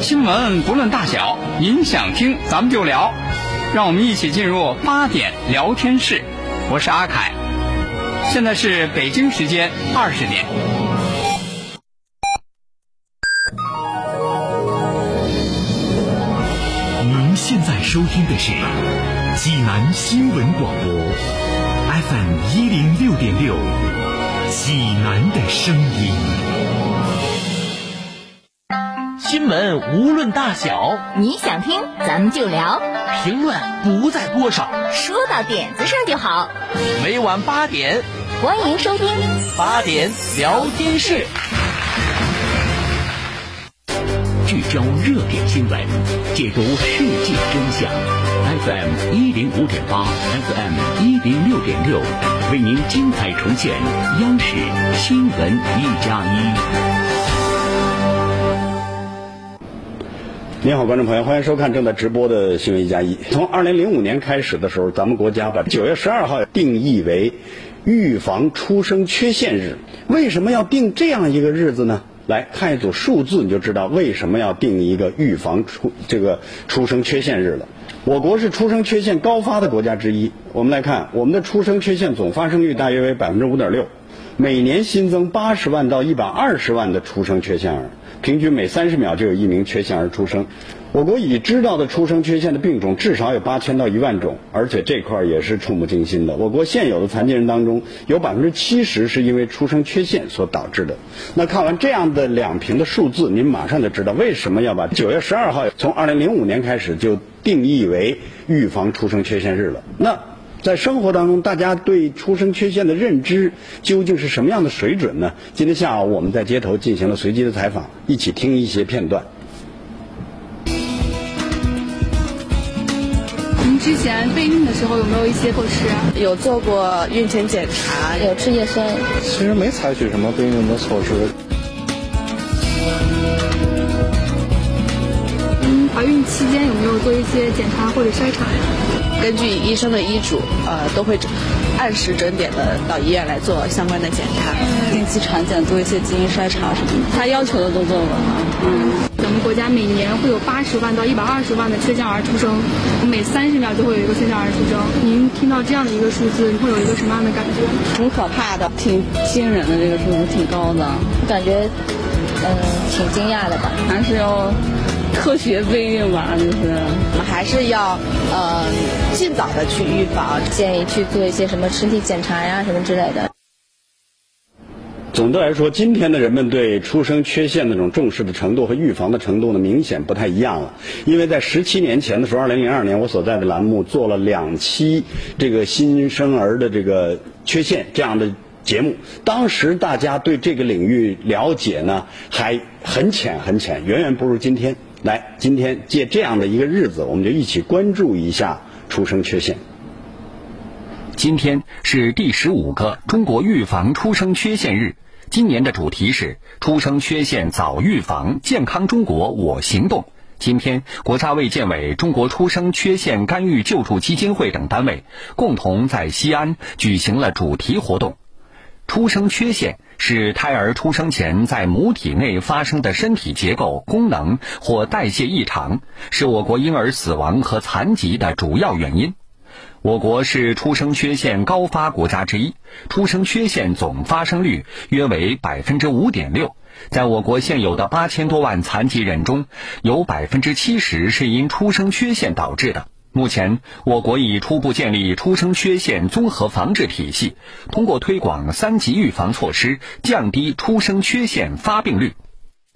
新闻不论大小，您想听咱们就聊，让我们一起进入八点聊天室。我是阿凯，现在是北京时间二十点。您现在收听的是济南新闻广播，FM 一零六点六，济南的声音。新闻无论大小，你想听咱们就聊，评论不在多少，说到点子上就好。每晚八点，欢迎收听八点聊天室。聚焦热点新闻，解读世界真相。FM 一零五点八，FM 一零六点六，为您精彩重现央视新闻一加一。您好，观众朋友，欢迎收看正在直播的新闻一加一。从二零零五年开始的时候，咱们国家把九月十二号定义为预防出生缺陷日。为什么要定这样一个日子呢？来看一组数字，你就知道为什么要定一个预防出这个出生缺陷日了。我国是出生缺陷高发的国家之一。我们来看，我们的出生缺陷总发生率大约为百分之五点六，每年新增八十万到一百二十万的出生缺陷儿。平均每三十秒就有一名缺陷儿出生。我国已知道的出生缺陷的病种至少有八千到一万种，而且这块儿也是触目惊心的。我国现有的残疾人当中，有百分之七十是因为出生缺陷所导致的。那看完这样的两屏的数字，您马上就知道为什么要把九月十二号从二零零五年开始就定义为预防出生缺陷日了。那在生活当中，大家对出生缺陷的认知究竟是什么样的水准呢？今天下午我们在街头进行了随机的采访，一起听一些片段。您之前备孕的时候有没有一些措施？有做过孕前检查，有吃叶参。其实没采取什么备孕的措施。您怀孕期间有没有做一些检查或者筛查呀？根据医生的医嘱，呃，都会按时准点的到医院来做相关的检查，定期产检做一些基因筛查什么的，他要求的都做了。嗯，咱们国家每年会有八十万到一百二十万的缺陷儿出生，每三十秒就会有一个缺陷儿出生。您听到这样的一个数字，你会有一个什么样的感觉？挺可怕的，挺惊人的，这个数字挺高的，感觉嗯挺惊讶的吧，还是要。科学备孕吧，就是我们还是要呃尽早的去预防，建议去做一些什么身体检查呀什么之类的。总的来说，今天的人们对出生缺陷那种重视的程度和预防的程度呢，明显不太一样了。因为在十七年前的时候，二零零二年，我所在的栏目做了两期这个新生儿的这个缺陷这样的节目，当时大家对这个领域了解呢还很浅很浅，远远不如今天。来，今天借这样的一个日子，我们就一起关注一下出生缺陷。今天是第十五个中国预防出生缺陷日，今年的主题是“出生缺陷早预防，健康中国我行动”。今天，国家卫健委、中国出生缺陷干预救助基金会等单位共同在西安举行了主题活动。出生缺陷是胎儿出生前在母体内发生的身体结构、功能或代谢异常，是我国婴儿死亡和残疾的主要原因。我国是出生缺陷高发国家之一，出生缺陷总发生率约为百分之五点六。在我国现有的八千多万残疾人中，有百分之七十是因出生缺陷导致的。目前，我国已初步建立出生缺陷综合防治体系，通过推广三级预防措施，降低出生缺陷发病率。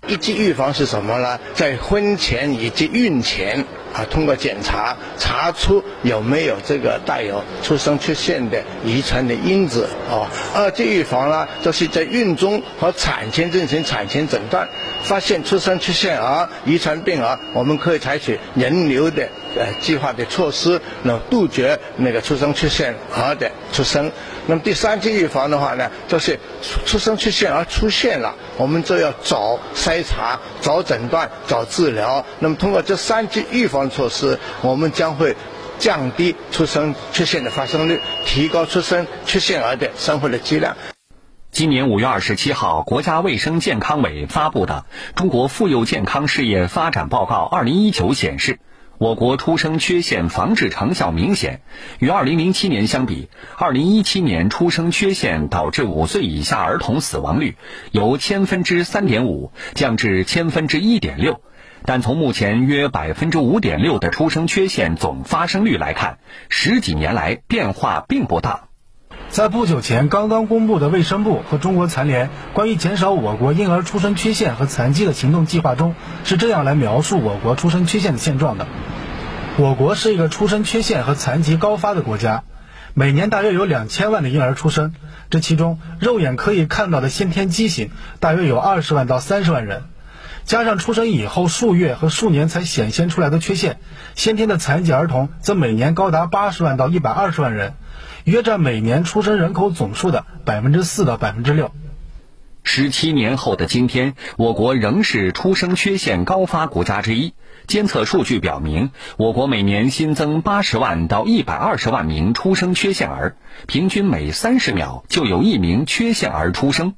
一级预防是什么呢？在婚前以及孕前啊，通过检查查出有没有这个带有出生缺陷的遗传的因子啊。二级预防呢，就是在孕中和产前进行产前诊断，发现出生缺陷儿、遗传病儿，我们可以采取人流的呃计划的措施，那杜绝那个出生缺陷儿的出生。那么第三级预防的话呢，就是出生缺陷儿出现了，我们就要早筛查、早诊断、早治疗。那么通过这三级预防措施，我们将会降低出生缺陷的发生率，提高出生缺陷儿的生活的质量。今年五月二十七号，国家卫生健康委发布的《中国妇幼健康事业发展报告（二零一九）》显示，我国出生缺陷防治成效明显。与二零零七年相比，二零一七年出生缺陷导致五岁以下儿童死亡率由千分之三点五降至千分之一点六。但从目前约百分之五点六的出生缺陷总发生率来看，十几年来变化并不大。在不久前刚刚公布的卫生部和中国残联关于减少我国婴儿出生缺陷和残疾的行动计划中，是这样来描述我国出生缺陷的现状的：我国是一个出生缺陷和残疾高发的国家，每年大约有两千万的婴儿出生，这其中肉眼可以看到的先天畸形大约有二十万到三十万人，加上出生以后数月和数年才显现出来的缺陷，先天的残疾儿童则每年高达八十万到一百二十万人。约占每年出生人口总数的百分之四到百分之六。十七年后的今天，我国仍是出生缺陷高发国家之一。监测数据表明，我国每年新增八十万到一百二十万名出生缺陷儿，平均每三十秒就有一名缺陷儿出生。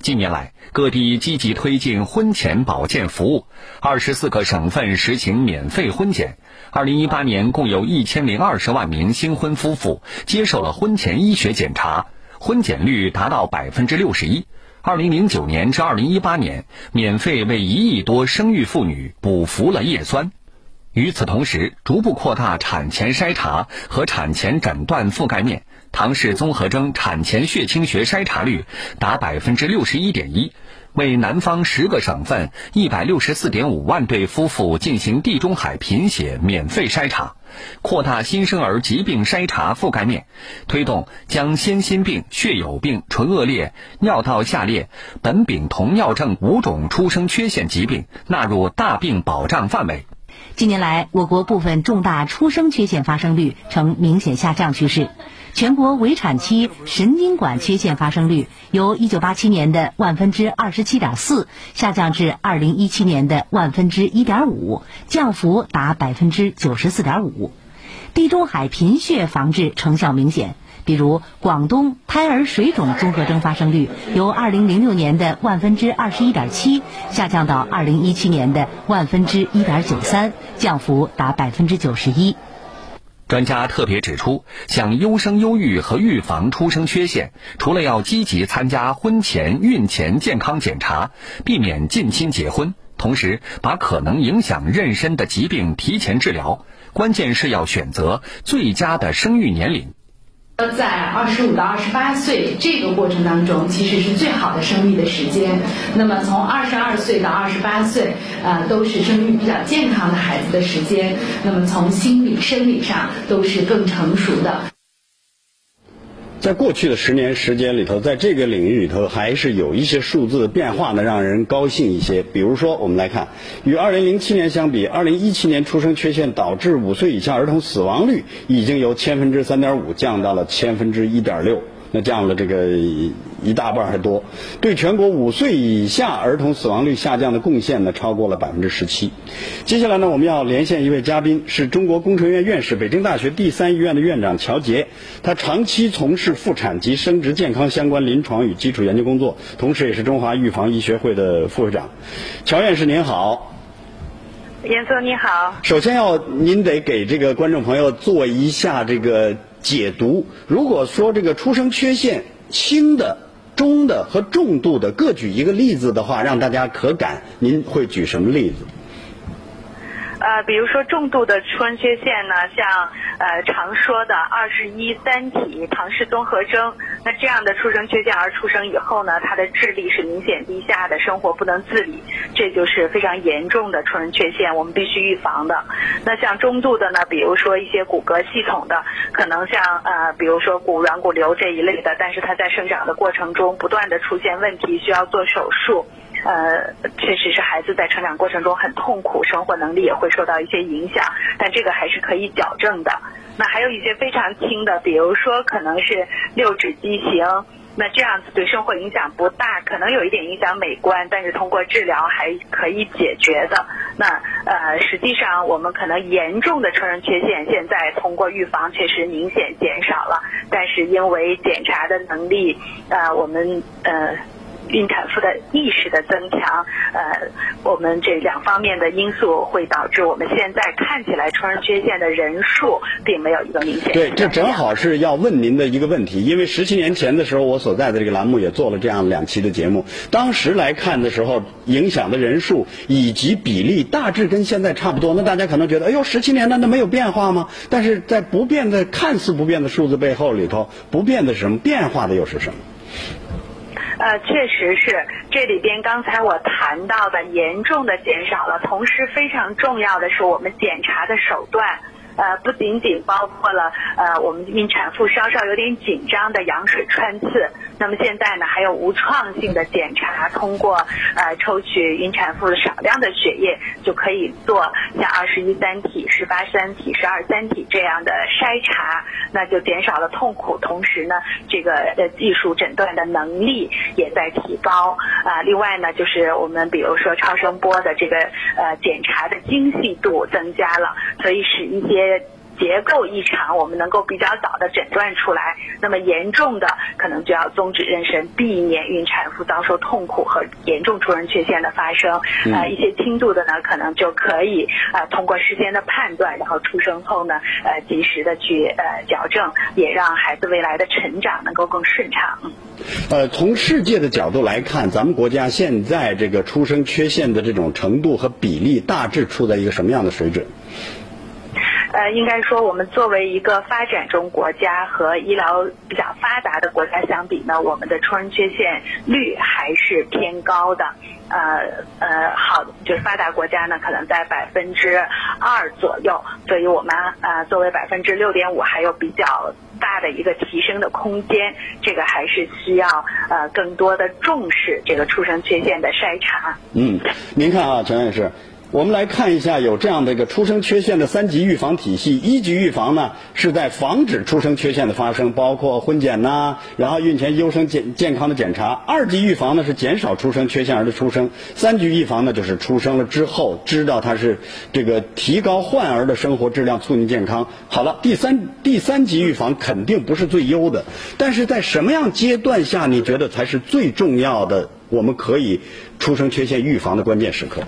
近年来，各地积极推进婚前保健服务，二十四个省份实行免费婚检。二零一八年，共有一千零二十万名新婚夫妇接受了婚前医学检查，婚检率达到百分之六十一。二零零九年至二零一八年，免费为一亿多生育妇女补服了叶酸。与此同时，逐步扩大产前筛查和产前诊断覆盖面。唐氏综合征产前血清学筛查率达百分之六十一点一，为南方十个省份一百六十四点五万对夫妇进行地中海贫血免费筛查，扩大新生儿疾病筛查覆盖面，推动将先心病、血友病、唇腭裂、尿道下裂、苯丙酮尿症五种出生缺陷疾病纳入大病保障范围。近年来，我国部分重大出生缺陷发生率呈明显下降趋势。全国围产期神经管缺陷发生率由1987年的万分之27.4下降至2017年的万分之1.5，降幅达百分之94.5。地中海贫血防治成效明显，比如广东胎儿水肿综合征发生率由2006年的万分之21.7下降到2017年的万分之1.93，降幅达百分之91。专家特别指出，想优生优育和预防出生缺陷，除了要积极参加婚前、孕前健康检查，避免近亲结婚，同时把可能影响妊娠的疾病提前治疗，关键是要选择最佳的生育年龄。在二十五到二十八岁这个过程当中，其实是最好的生育的时间。那么从二十二岁到二十八岁，呃，都是生育比较健康的孩子的时间。那么从心理、生理上都是更成熟的。在过去的十年时间里头，在这个领域里头，还是有一些数字的变化呢，让人高兴一些。比如说，我们来看，与2007年相比，2017年出生缺陷导致五岁以下儿童死亡率已经由千分之三点五降到了千分之一点六。那降了这个一大半还多，对全国五岁以下儿童死亡率下降的贡献呢，超过了百分之十七。接下来呢，我们要连线一位嘉宾，是中国工程院院士、北京大学第三医院的院长乔杰。他长期从事妇产及生殖健康相关临床与基础研究工作，同时也是中华预防医学会的副会长。乔院士您好，严总你好。首先要您得给这个观众朋友做一下这个。解读，如果说这个出生缺陷轻的、中的和重度的各举一个例子的话，让大家可感，您会举什么例子？呃，比如说重度的出生缺陷呢，像呃常说的二十一三体唐氏综合征，那这样的出生缺陷儿出生以后呢，他的智力是明显低下的，生活不能自理，这就是非常严重的出生缺陷，我们必须预防的。那像中度的呢，比如说一些骨骼系统的，可能像呃比如说骨软骨瘤这一类的，但是它在生长的过程中不断的出现问题，需要做手术。呃，确实是孩子在成长过程中很痛苦，生活能力也会受到一些影响，但这个还是可以矫正的。那还有一些非常轻的，比如说可能是六指畸形，那这样子对生活影响不大，可能有一点影响美观，但是通过治疗还可以解决的。那呃，实际上我们可能严重的成人缺陷，现在通过预防确实明显减少了，但是因为检查的能力，呃，我们呃。孕产妇的意识的增强，呃，我们这两方面的因素会导致我们现在看起来出生缺陷的人数并没有一个明显。对，这正好是要问您的一个问题，因为十七年前的时候，我所在的这个栏目也做了这样两期的节目，当时来看的时候，影响的人数以及比例大致跟现在差不多。那大家可能觉得，哎呦，十七年难道没有变化吗？但是在不变的、看似不变的数字背后里头，不变的是什么？变化的又是什么？呃，确实是这里边刚才我谈到的严重的减少了，同时非常重要的是我们检查的手段。呃，不仅仅包括了呃，我们孕产妇稍稍有点紧张的羊水穿刺，那么现在呢，还有无创性的检查，通过呃抽取孕产妇少量的血液，就可以做像二十一三体、十八三体、十二三体这样的筛查，那就减少了痛苦，同时呢，这个呃技术诊断的能力也在提高啊。另外呢，就是我们比如说超声波的这个呃检查的精细度增加了，所以使一些。结构异常，我们能够比较早的诊断出来。那么严重的，可能就要终止妊娠，避免孕产妇遭受痛苦和严重出生缺陷的发生。呃，一些轻度的呢，可能就可以呃通过事先的判断，然后出生后呢，呃及时的去呃矫正，也让孩子未来的成长能够更顺畅。呃，从世界的角度来看，咱们国家现在这个出生缺陷的这种程度和比例，大致处在一个什么样的水准？呃，应该说，我们作为一个发展中国家和医疗比较发达的国家相比呢，我们的出生缺陷率还是偏高的。呃呃，好，就是发达国家呢，可能在百分之二左右，所以我们呃作为百分之六点五，还有比较大的一个提升的空间。这个还是需要呃更多的重视这个出生缺陷的筛查。嗯，您看啊，陈院士。我们来看一下有这样的一个出生缺陷的三级预防体系。一级预防呢，是在防止出生缺陷的发生，包括婚检呐，然后孕前优生健健康的检查。二级预防呢是减少出生缺陷儿的出生。三级预防呢就是出生了之后知道它是这个提高患儿的生活质量，促进健康。好了，第三第三级预防肯定不是最优的，但是在什么样阶段下你觉得才是最重要的？我们可以出生缺陷预防的关键时刻。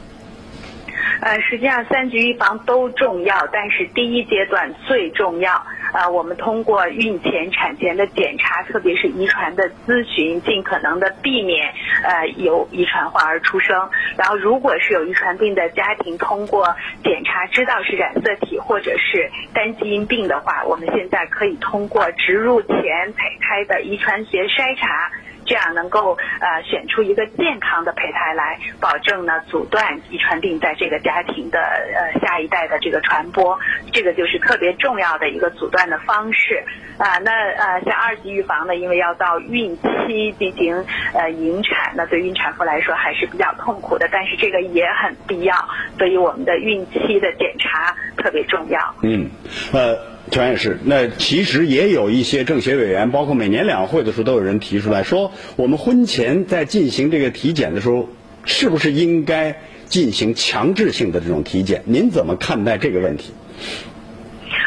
呃，实际上三级预防都重要，但是第一阶段最重要。呃，我们通过孕前、产前的检查，特别是遗传的咨询，尽可能的避免呃有遗传患儿出生。然后，如果是有遗传病的家庭，通过检查知道是染色体或者是单基因病的话，我们现在可以通过植入前胚胎的遗传学筛查。这样能够呃选出一个健康的胚胎来，保证呢阻断遗传病在这个家庭的呃下一代的这个传播，这个就是特别重要的一个阻断的方式啊。那呃像二级预防呢，因为要到孕期进行呃引产，那对孕产妇来说还是比较痛苦的，但是这个也很必要，所以我们的孕期的检查特别重要。嗯，呃。全也是，那其实也有一些政协委员，包括每年两会的时候，都有人提出来说，我们婚前在进行这个体检的时候，是不是应该进行强制性的这种体检？您怎么看待这个问题？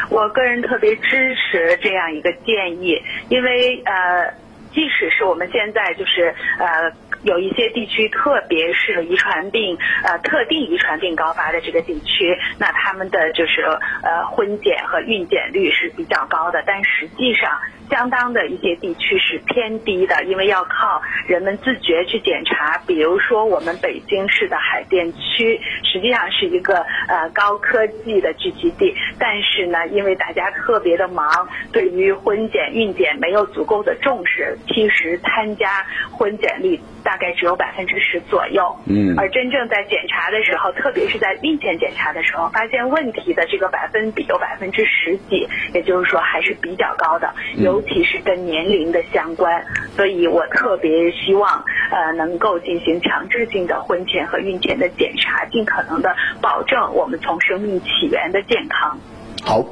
我个人特别支持这样一个建议，因为呃，即使是我们现在就是呃。有一些地区，特别是遗传病呃特定遗传病高发的这个地区，那他们的就是呃婚检和孕检率是比较高的，但实际上。相当的一些地区是偏低的，因为要靠人们自觉去检查。比如说，我们北京市的海淀区实际上是一个呃高科技的聚集地，但是呢，因为大家特别的忙，对于婚检、孕检没有足够的重视，其实参加婚检率大概只有百分之十左右。嗯。而真正在检查的时候，特别是在孕前检查的时候，发现问题的这个百分比有百分之十几，也就是说还是比较高的。尤其是跟年龄的相关，所以我特别希望呃能够进行强制性的婚前和孕前的检查，尽可能的保证我们从生命起源的健康。好，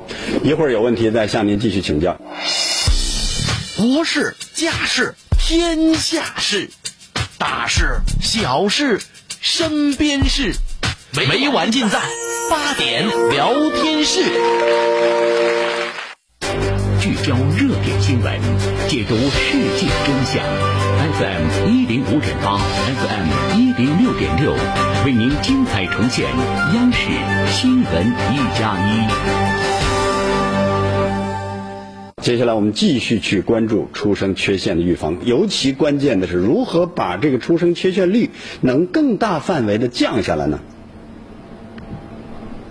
一会儿有问题再向您继续请教。国事家事天下事，大事小事身边事，每晚尽在。八点聊天室，聚焦热点新闻，解读世界真相。FM 一零五点八，FM 一零六点六，为您精彩呈现央视新闻一加一。接下来我们继续去关注出生缺陷的预防，尤其关键的是如何把这个出生缺陷率能更大范围的降下来呢？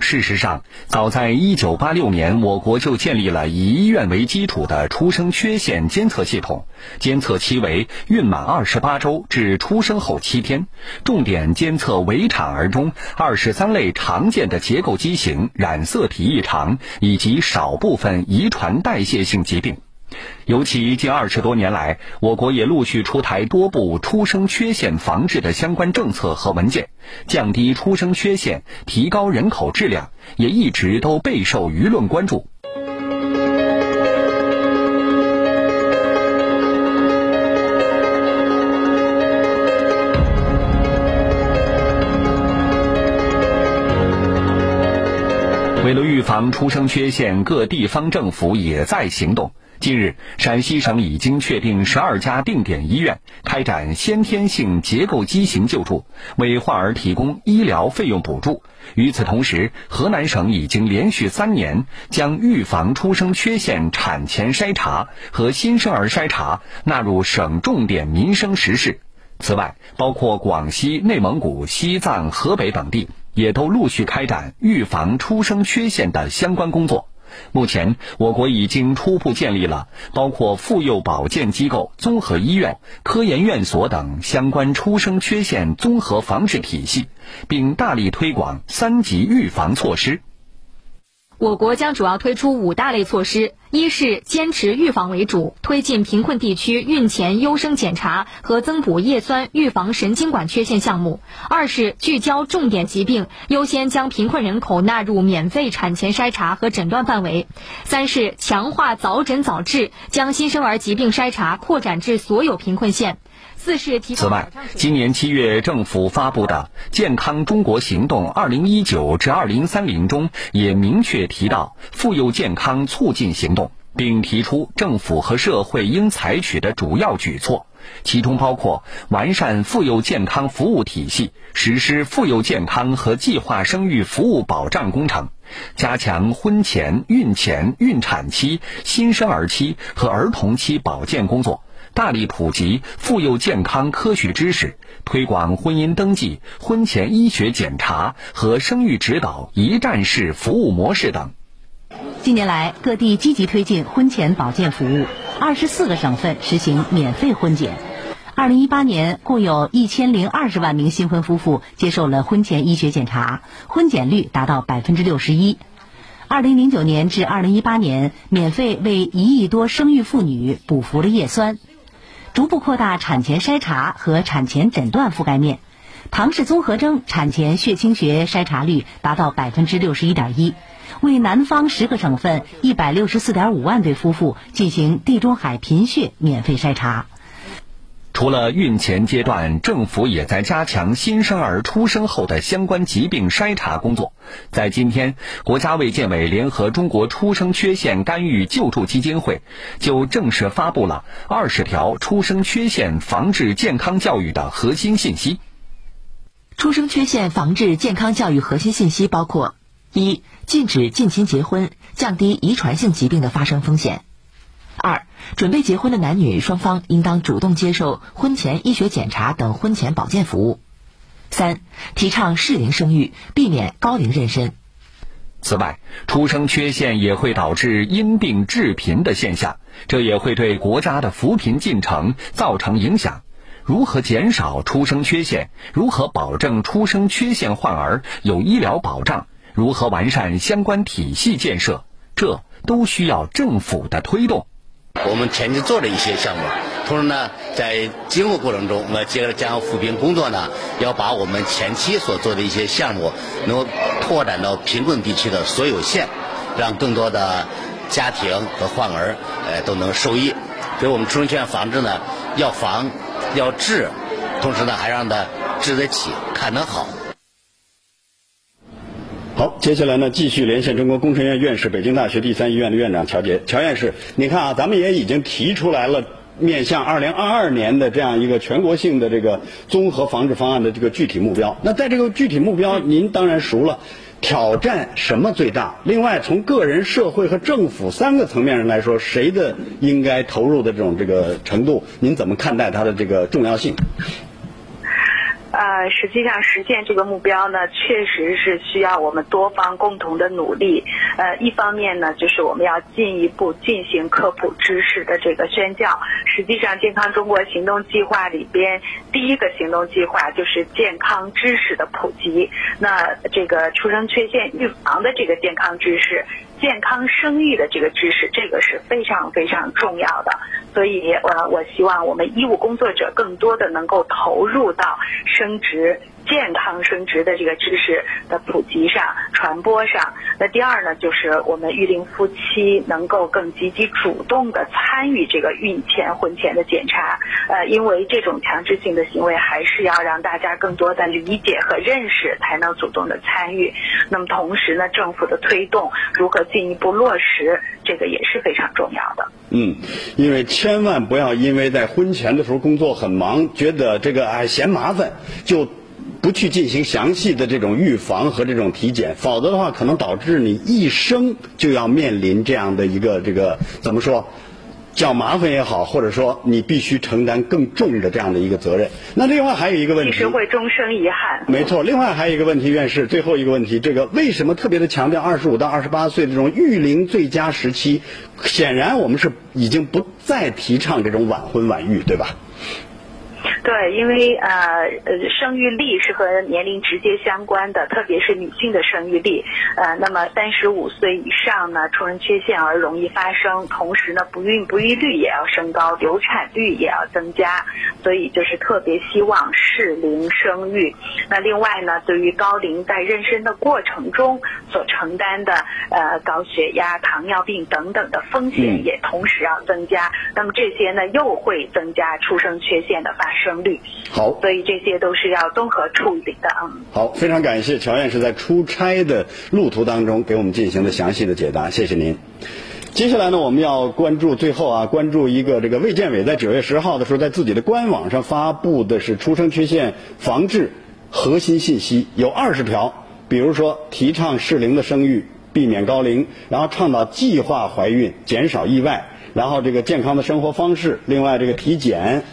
事实上，早在1986年，我国就建立了以医院为基础的出生缺陷监测系统，监测期为孕满28周至出生后七天，重点监测围产儿中23类常见的结构畸形、染色体异常以及少部分遗传代谢性疾病。尤其近二十多年来，我国也陆续出台多部出生缺陷防治的相关政策和文件，降低出生缺陷、提高人口质量，也一直都备受舆论关注。为了预防出生缺陷，各地方政府也在行动。近日，陕西省已经确定十二家定点医院开展先天性结构畸形救助，为患儿提供医疗费用补助。与此同时，河南省已经连续三年将预防出生缺陷产前筛查和新生儿筛查纳入省重点民生实事。此外，包括广西、内蒙古、西藏、河北等地也都陆续开展预防出生缺陷的相关工作。目前，我国已经初步建立了包括妇幼保健机构、综合医院、科研院所等相关出生缺陷综合防治体系，并大力推广三级预防措施。我国将主要推出五大类措施：一是坚持预防为主，推进贫困地区孕前优生检查和增补叶酸预防神经管缺陷项目；二是聚焦重点疾病，优先将贫困人口纳入免费产前筛查和诊断范围；三是强化早诊早治，将新生儿疾病筛查扩展至所有贫困县。此外，今年七月政府发布的《健康中国行动 （2019 至 2030）》中也明确提到妇幼健康促进行动，并提出政府和社会应采取的主要举措，其中包括完善妇幼健康服务体系，实施妇幼健康和计划生育服务保障工程，加强婚前、孕前、孕产期、新生儿期和儿童期保健工作。大力普及妇幼健康科学知识，推广婚姻登记、婚前医学检查和生育指导一站式服务模式等。近年来，各地积极推进婚前保健服务，二十四个省份实行免费婚检。二零一八年，共有一千零二十万名新婚夫妇接受了婚前医学检查，婚检率达到百分之六十一。二零零九年至二零一八年，免费为一亿多生育妇女补服了叶酸。逐步扩大产前筛查和产前诊断覆盖面，唐氏综合征产前血清学筛查率达到百分之六十一点一，为南方十个省份一百六十四点五万对夫妇进行地中海贫血免费筛查。除了孕前阶段，政府也在加强新生儿出生后的相关疾病筛查工作。在今天，国家卫健委联合中国出生缺陷干预救助基金会，就正式发布了二十条出生缺陷防治健康教育的核心信息。出生缺陷防治健康教育核心信息包括：一、禁止近亲结婚，降低遗传性疾病的发生风险。二、准备结婚的男女双方应当主动接受婚前医学检查等婚前保健服务。三、提倡适龄生育，避免高龄妊娠。此外，出生缺陷也会导致因病致贫的现象，这也会对国家的扶贫进程造成影响。如何减少出生缺陷？如何保证出生缺陷患儿有医疗保障？如何完善相关体系建设？这都需要政府的推动。我们前期做了一些项目，同时呢，在今后过程中，我们接着将扶贫工作呢，要把我们前期所做的一些项目，能够拓展到贫困地区的所有县，让更多的家庭和患儿，呃，都能受益。所以我们出生缺陷防治呢，要防，要治，同时呢，还让他治得起，看得好。好，接下来呢，继续连线中国工程院院士、北京大学第三医院的院长乔杰。乔院士，你看啊，咱们也已经提出来了，面向二零二二年的这样一个全国性的这个综合防治方案的这个具体目标。那在这个具体目标，您当然熟了。挑战什么最大？另外，从个人、社会和政府三个层面上来说，谁的应该投入的这种这个程度，您怎么看待它的这个重要性？呃，实际上实现这个目标呢，确实是需要我们多方共同的努力。呃，一方面呢，就是我们要进一步进行科普知识的这个宣教。实际上，健康中国行动计划里边第一个行动计划就是健康知识的普及。那这个出生缺陷预防的这个健康知识。健康生育的这个知识，这个是非常非常重要的。所以，我我希望我们医务工作者更多的能够投入到生殖。健康生殖的这个知识的普及上、传播上，那第二呢，就是我们育龄夫妻能够更积极主动的参与这个孕前、婚前的检查，呃，因为这种强制性的行为还是要让大家更多的理解和认识，才能主动的参与。那么同时呢，政府的推动如何进一步落实，这个也是非常重要的。嗯，因为千万不要因为在婚前的时候工作很忙，觉得这个哎嫌麻烦就。不去进行详细的这种预防和这种体检，否则的话，可能导致你一生就要面临这样的一个这个怎么说，叫麻烦也好，或者说你必须承担更重的这样的一个责任。那另外还有一个问题，其实会终生遗憾。没错，另外还有一个问题，院士最后一个问题，这个为什么特别的强调二十五到二十八岁这种育龄最佳时期？显然我们是已经不再提倡这种晚婚晚育，对吧？对，因为呃呃，生育力是和年龄直接相关的，特别是女性的生育力。呃，那么三十五岁以上呢，出生缺陷儿容易发生，同时呢，不孕不育率也要升高，流产率也要增加。所以就是特别希望适龄生育。那另外呢，对于高龄在妊娠的过程中所承担的呃高血压、糖尿病等等的风险也同时要增加。那么这些呢，又会增加出生缺陷的发生率。好，所以这些都是要综合处理的。嗯。好，非常感谢乔院士在出差的路途当中给我们进行的详细的解答，谢谢您。接下来呢，我们要关注最后啊，关注一个这个卫健委在九月十号的时候，在自己的官网上发布的是出生缺陷防治核心信息，有二十条，比如说提倡适龄的生育，避免高龄，然后倡导计划怀孕，减少意外，然后这个健康的生活方式，另外这个体检，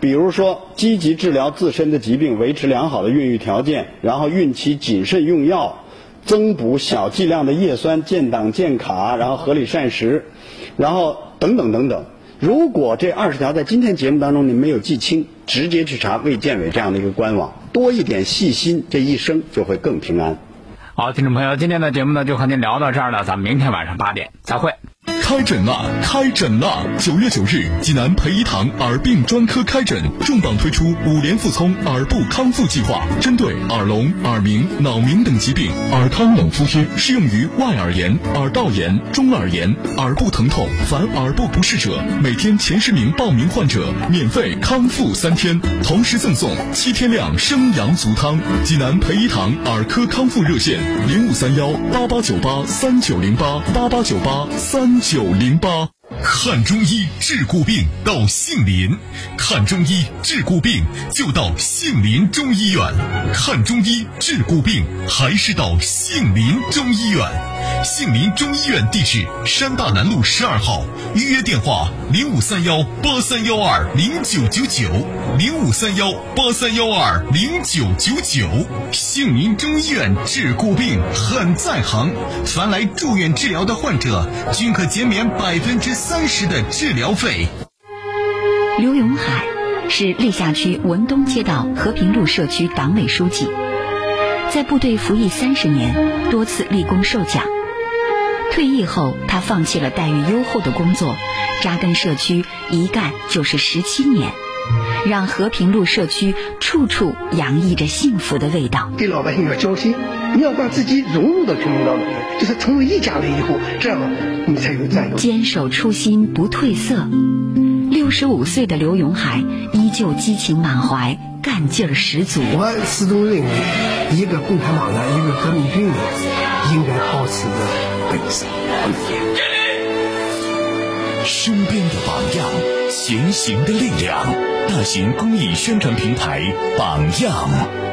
比如说积极治疗自身的疾病，维持良好的孕育条件，然后孕期谨慎用药。增补小剂量的叶酸、建档、建卡，然后合理膳食，然后等等等等。如果这二十条在今天节目当中你没有记清，直接去查卫健委这样的一个官网，多一点细心，这一生就会更平安。好，听众朋友，今天的节目呢就和您聊到这儿了，咱们明天晚上八点再会。开诊了，开诊了！九月九日，济南培医堂耳病专科开诊，重磅推出五联复聪耳部康复计划，针对耳聋、耳鸣、脑鸣等疾病，耳康冷敷贴适用于外耳炎、耳道炎、中耳炎、耳部疼痛。凡耳部不适者，每天前十名报名患者免费康复三天，同时赠送七天量生阳足汤。济南培医堂耳科康复热线：零五三幺八八九八三九零八八八九八三九。九零八，看中医治骨病到杏林，看中医治骨病就到杏林中医院，看中医治骨病还是到杏林中医院。杏林中医院地址：山大南路十二号，预约电话：零五三幺八三幺二零九九九，零五三幺八三幺二零九九九。杏林中医院治骨病很在行，凡来住院治疗的患者均可减免百分之三十的治疗费。刘永海是历下区文东街道和平路社区党委书记，在部队服役三十年，多次立功受奖。退役后，他放弃了待遇优厚的工作，扎根社区，一干就是十七年，让和平路社区处处洋溢着幸福的味道。给老百姓要交心，你要把自己融入到群众当中，就是成为一家人以后，这样你才有战斗。坚守初心，不褪色。六十五岁的刘永海依旧。就激情满怀，干劲儿十足。我始终认为，一个共产党员，一个革命军人，应该保持着本色。身边的榜样，前行的力量。大型公益宣传平台，榜样。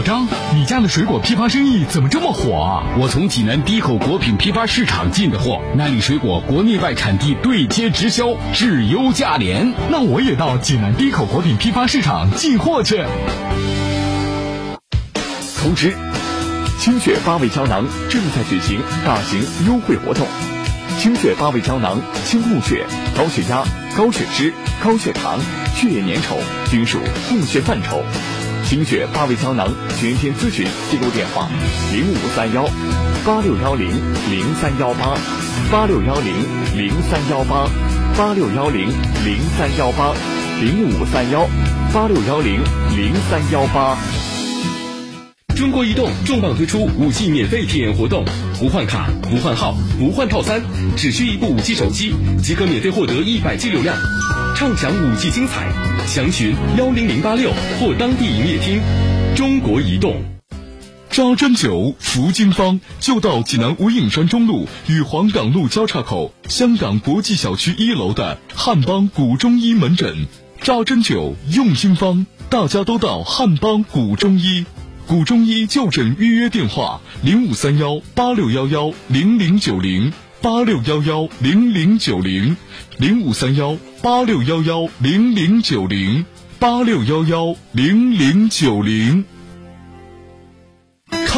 老张，你家的水果批发生意怎么这么火啊？我从济南低口果品批发市场进的货，那里水果国内外产地对接直销，质优价廉。那我也到济南低口果品批发市场进货去。通知：清血八味胶囊正在举行大型优惠活动。清血八味胶囊，清供血、高血压、高血脂、高血糖、血液粘稠均属供血范畴。清血八味胶囊全天咨询记录电话：零五三幺八六幺零零三幺八八六幺零零三幺八八六幺零零三幺八零五三幺八六幺零零三幺八。中国移动重磅推出五 G 免费体验活动，不换卡、不换号、不换套餐，只需一部五 G 手机即可免费获得一百 G 流量，畅享五 G 精彩。详询幺零零八六或当地营业厅。中国移动。扎针灸服经方就到济南无影山中路与黄岗路交叉口香港国际小区一楼的汉邦古中医门诊。扎针灸用经方，大家都到汉邦古中医。古中医就诊预约电话：零五三幺八六幺幺零零九零八六幺幺零零九零零五三幺八六幺幺零零九零八六幺幺零零九零。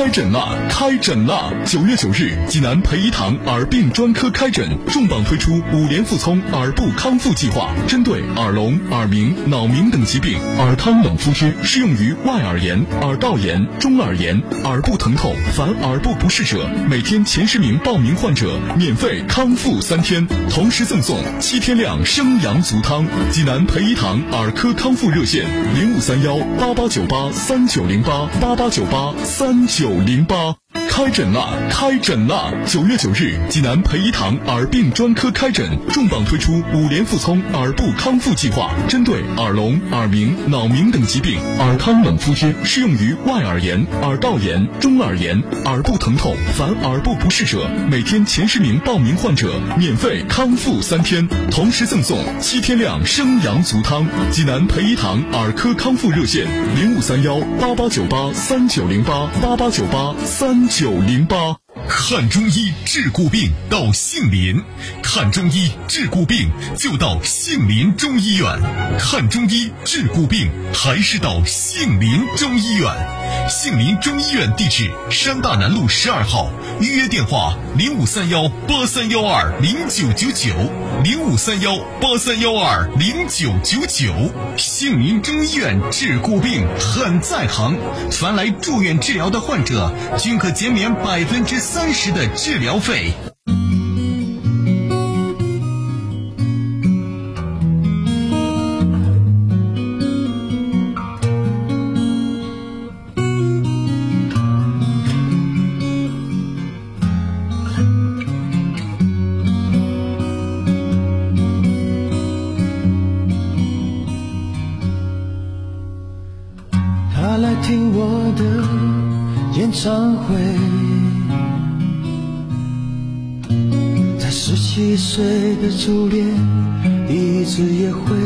开诊啦！开诊啦！九月九日，济南培一堂耳病专科开诊，重磅推出五联复聪耳部康复计划，针对耳聋、耳鸣、脑鸣等疾病，耳汤冷敷贴适用于外耳炎、耳道炎、中耳炎、耳部疼痛。凡耳部不适者，每天前十名报名患者免费康复三天，同时赠送七天量生阳足汤。济南培一堂耳科康复热线：零五三幺八八九八三九零八八八九八三九。九零八开诊啦！开诊啦！九月九日，济南培医堂耳病专科开诊，重磅推出五联复聪耳部康复计划，针对耳聋、耳鸣、脑鸣等疾病，耳汤冷敷贴适用于外耳炎、耳道炎、中耳炎、耳部疼痛。凡耳部不适者，每天前十名报名患者免费康复三天，同时赠送七天量生阳足汤。济南培医堂耳科康复热线：零五三幺八八九八三九零八八八。九八三九九零八，看中医治骨病到杏林，看中医治骨病就到杏林中医院，看中医治骨病还是到杏林中医院。杏林中医院地址：山大南路十二号，预约电话：零五三幺八三幺二零九九九零五三幺八三幺二零九九九。杏林中医院治骨病很在行，凡来住院治疗的患者均可减免百分之三十的治疗费。的初恋一次约会，